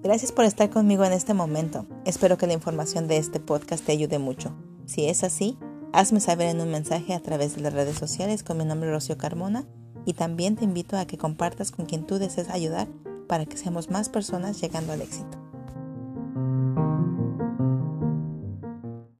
Gracias por estar conmigo en este momento. Espero que la información de este podcast te ayude mucho. Si es así, hazme saber en un mensaje a través de las redes sociales con mi nombre Rocío Carmona y también te invito a que compartas con quien tú desees ayudar para que seamos más personas llegando al éxito.